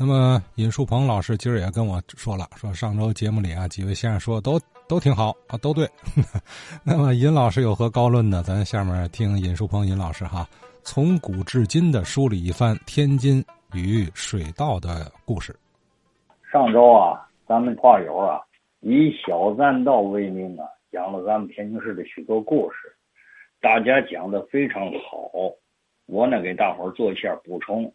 那么尹树鹏老师今儿也跟我说了，说上周节目里啊，几位先生说都都挺好啊，都对。那么尹老师有何高论呢？咱下面听尹树鹏尹老师哈，从古至今的梳理一番天津与水稻的故事。上周啊，咱们话友啊，以小栈道为名啊，讲了咱们天津市的许多故事，大家讲的非常好。我呢，给大伙儿做一下补充。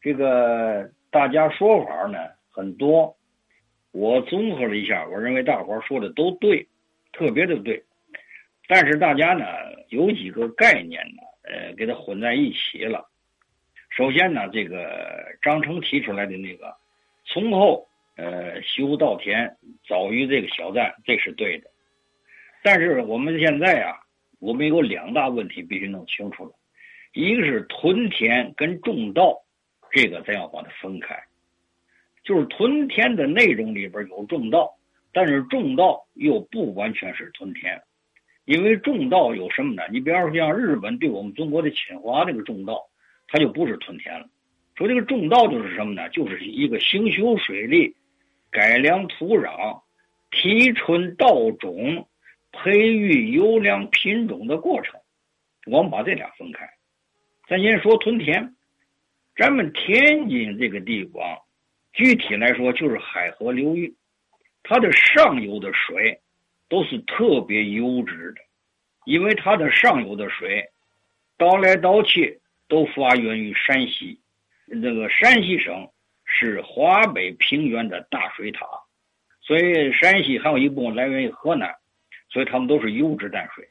这个。大家说法呢很多，我综合了一下，我认为大伙说的都对，特别的对。但是大家呢有几个概念呢，呃，给它混在一起了。首先呢，这个张成提出来的那个“从后呃修稻田早于这个小站”，这是对的。但是我们现在啊，我们有两大问题必须弄清楚了，一个是屯田跟种稻。这个咱要把它分开，就是屯田的内容里边有种稻，但是种稻又不完全是屯田，因为种稻有什么呢？你比方说像日本对我们中国的侵华，这个种稻，它就不是屯田了。说这个种稻就是什么呢？就是一个兴修水利、改良土壤、提纯稻种、培育优良品种的过程。我们把这俩分开，咱先说屯田。咱们天津这个地方，具体来说就是海河流域，它的上游的水都是特别优质的，因为它的上游的水倒来倒去都发源于山西，这个山西省是华北平原的大水塔，所以山西还有一部分来源于河南，所以他们都是优质淡水。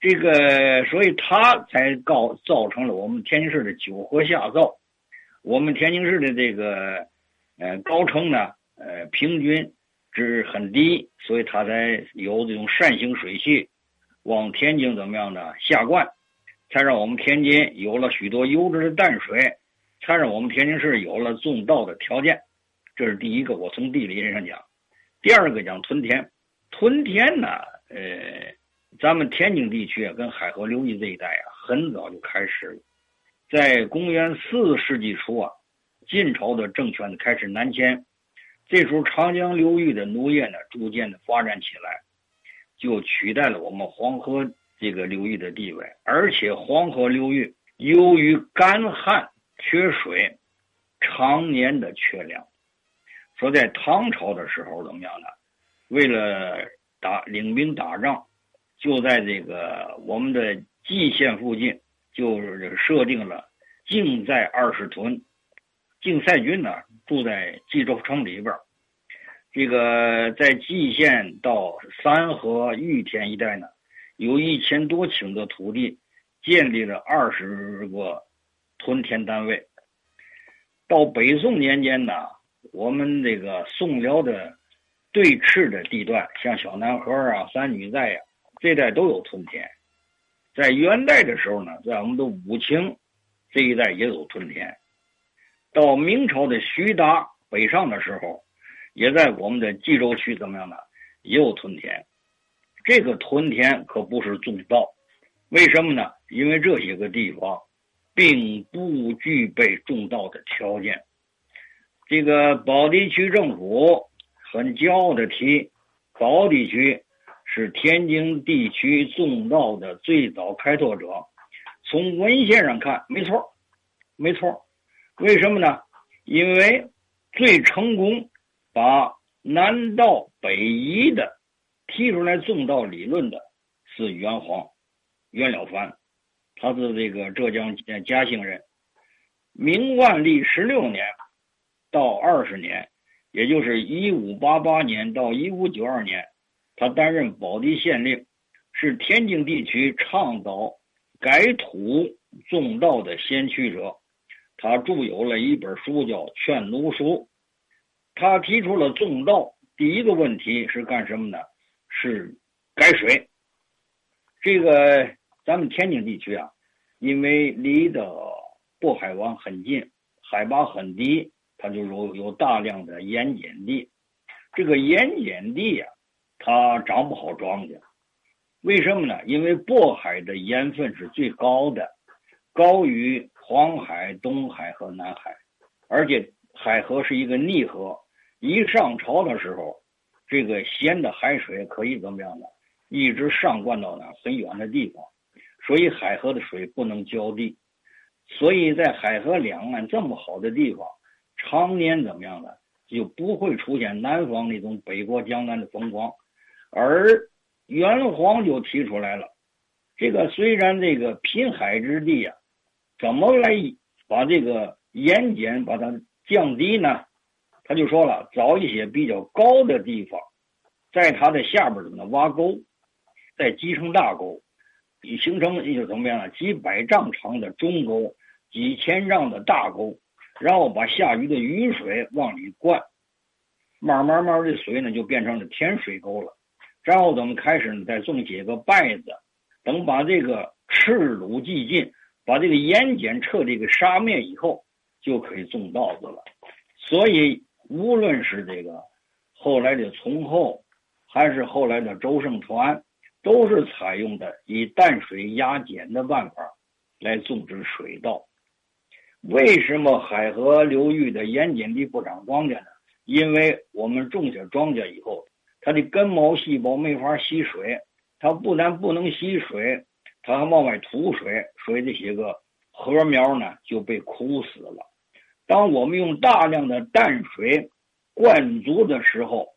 这个，所以它才告造成了我们天津市的九河下灶，我们天津市的这个呃高程呢，呃平均值很低，所以它才有这种扇形水系往天津怎么样呢下灌，才让我们天津有了许多优质的淡水，才让我们天津市有了种稻的条件。这是第一个，我从地理上讲。第二个讲屯田，屯田呢，呃。咱们天津地区啊，跟海河流域这一带啊，很早就开始了。在公元四世纪初啊，晋朝的政权开始南迁，这时候长江流域的农业呢，逐渐的发展起来，就取代了我们黄河这个流域的地位。而且黄河流域由于干旱缺水，常年的缺粮。说在唐朝的时候怎么样呢？为了打领兵打仗。就在这个我们的蓟县附近，就是设定了靖在二十屯，竞赛军呢住在蓟州城里边这个在蓟县到三河玉田一带呢，有一千多顷的土地，建立了二十个屯田单位。到北宋年间呢，我们这个宋辽的对峙的地段，像小南河啊、三女寨呀。这代都有屯田，在元代的时候呢，在我们的武清这一带也有屯田。到明朝的徐达北上的时候，也在我们的冀州区怎么样呢？也有屯田。这个屯田可不是种稻，为什么呢？因为这些个地方并不具备种稻的条件。这个宝坻区政府很骄傲的提，宝坻区。是天津地区种稻的最早开拓者，从文献上看，没错，没错。为什么呢？因为最成功把南稻北移的提出来种稻理论的是袁黄，袁了凡，他是这个浙江嘉兴人。明万历十六年到二十年，也就是一五八八年到一五九二年。他担任宝地县令，是天津地区倡导改土种稻的先驱者。他著有了一本书叫《劝奴书》。他提出了种稻第一个问题是干什么呢？是改水。这个咱们天津地区啊，因为离的渤海湾很近，海拔很低，它就有有大量的盐碱地。这个盐碱地呀。它长不好庄稼，为什么呢？因为渤海的盐分是最高的，高于黄海、东海和南海，而且海河是一个逆河，一上潮的时候，这个咸的海水可以怎么样呢？一直上灌到呢很远的地方，所以海河的水不能浇地。所以在海河两岸这么好的地方，常年怎么样呢？就不会出现南方那种北国江南的风光。而元皇就提出来了，这个虽然这个滨海之地啊，怎么来把这个盐碱把它降低呢？他就说了，找一些比较高的地方，在它的下边怎么挖沟，再积成大沟，形成一个怎么样呢？几百丈长的中沟。几千丈的大沟，然后把下雨的雨水往里灌，慢慢慢的水呢就变成了甜水沟了。然后咱们开始呢再种几个稗子，等把这个赤鲁既尽，把这个盐碱彻底给杀灭以后，就可以种稻子了。所以无论是这个后来的从后，还是后来的周盛传，都是采用的以淡水压碱的办法来种植水稻。为什么海河流域的盐碱地不长庄稼呢？因为我们种下庄稼以后，它的根毛细胞没法吸水，它不但不能吸水，它还往外吐水，所以这些个禾苗呢就被枯死了。当我们用大量的淡水灌足的时候，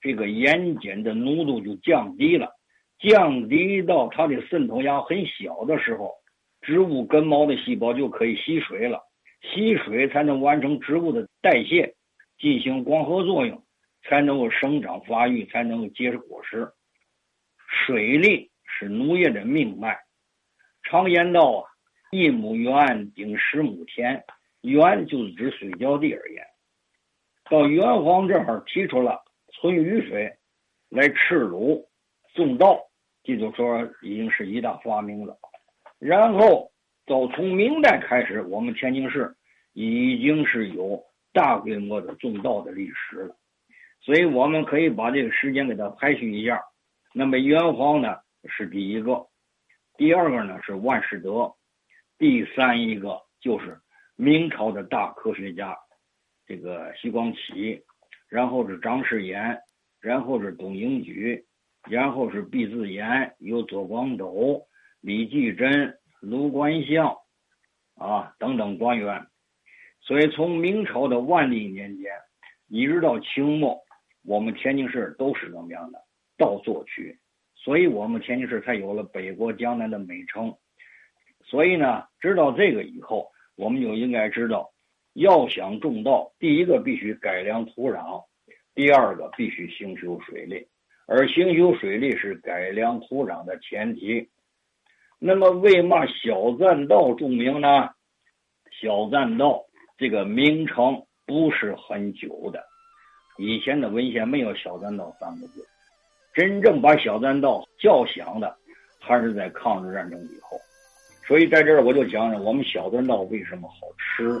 这个盐碱的浓度就降低了，降低到它的渗透压很小的时候。植物根毛的细胞就可以吸水了，吸水才能完成植物的代谢，进行光合作用，才能够生长发育，才能够结实果实。水利是农业的命脉。常言道啊，一亩园顶十亩田，园就是指水浇地而言。到元皇这儿提出了存雨水来赤鲁种稻，这就说已经是一大发明了。然后，到从明代开始，我们天津市已经是有大规模的种稻的历史了。所以，我们可以把这个时间给它排序一下。那么，元皇呢是第一个，第二个呢是万世德，第三一个就是明朝的大科学家这个徐光启，然后是张世言，然后是董英举，然后是毕自严，有左光斗。李继珍、卢冠相，啊等等官员，所以从明朝的万历年间一直到清末，我们天津市都是怎么样的稻作区，所以我们天津市才有了北国江南的美称。所以呢，知道这个以后，我们就应该知道，要想种稻，第一个必须改良土壤，第二个必须兴修水利，而兴修水利是改良土壤的前提。那么，为嘛小栈道著名呢？小栈道这个名称不是很久的，以前的文献没有“小栈道”三个字。真正把小栈道叫响的，还是在抗日战争以后。所以，在这儿我就讲讲我们小栈道为什么好吃。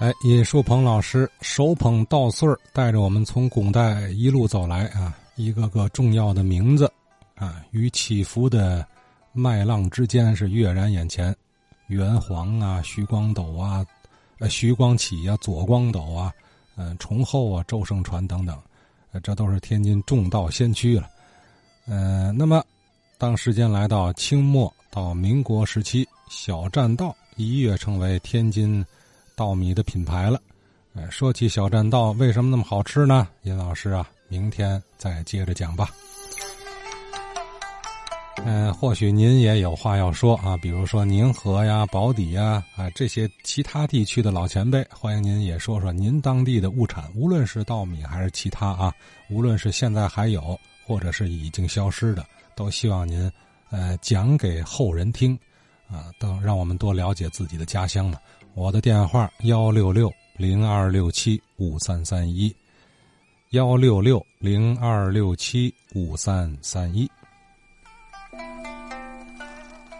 哎，尹树鹏老师手捧稻穗儿，带着我们从古代一路走来啊。一个个重要的名字，啊，与起伏的麦浪之间是跃然眼前。元皇啊，徐光斗啊，呃，徐光启啊，左光斗啊，嗯，崇厚啊，周盛传等等，呃，这都是天津重道先驱了。嗯，那么，当时间来到清末到民国时期，小栈道一跃成为天津稻米的品牌了。呃，说起小栈道，为什么那么好吃呢？尹老师啊。明天再接着讲吧。嗯，或许您也有话要说啊，比如说宁河呀、宝坻呀啊这些其他地区的老前辈，欢迎您也说说您当地的物产，无论是稻米还是其他啊，无论是现在还有或者是已经消失的，都希望您呃讲给后人听啊，等让我们多了解自己的家乡嘛。我的电话幺六六零二六七五三三一。幺六六零二六七五三三一。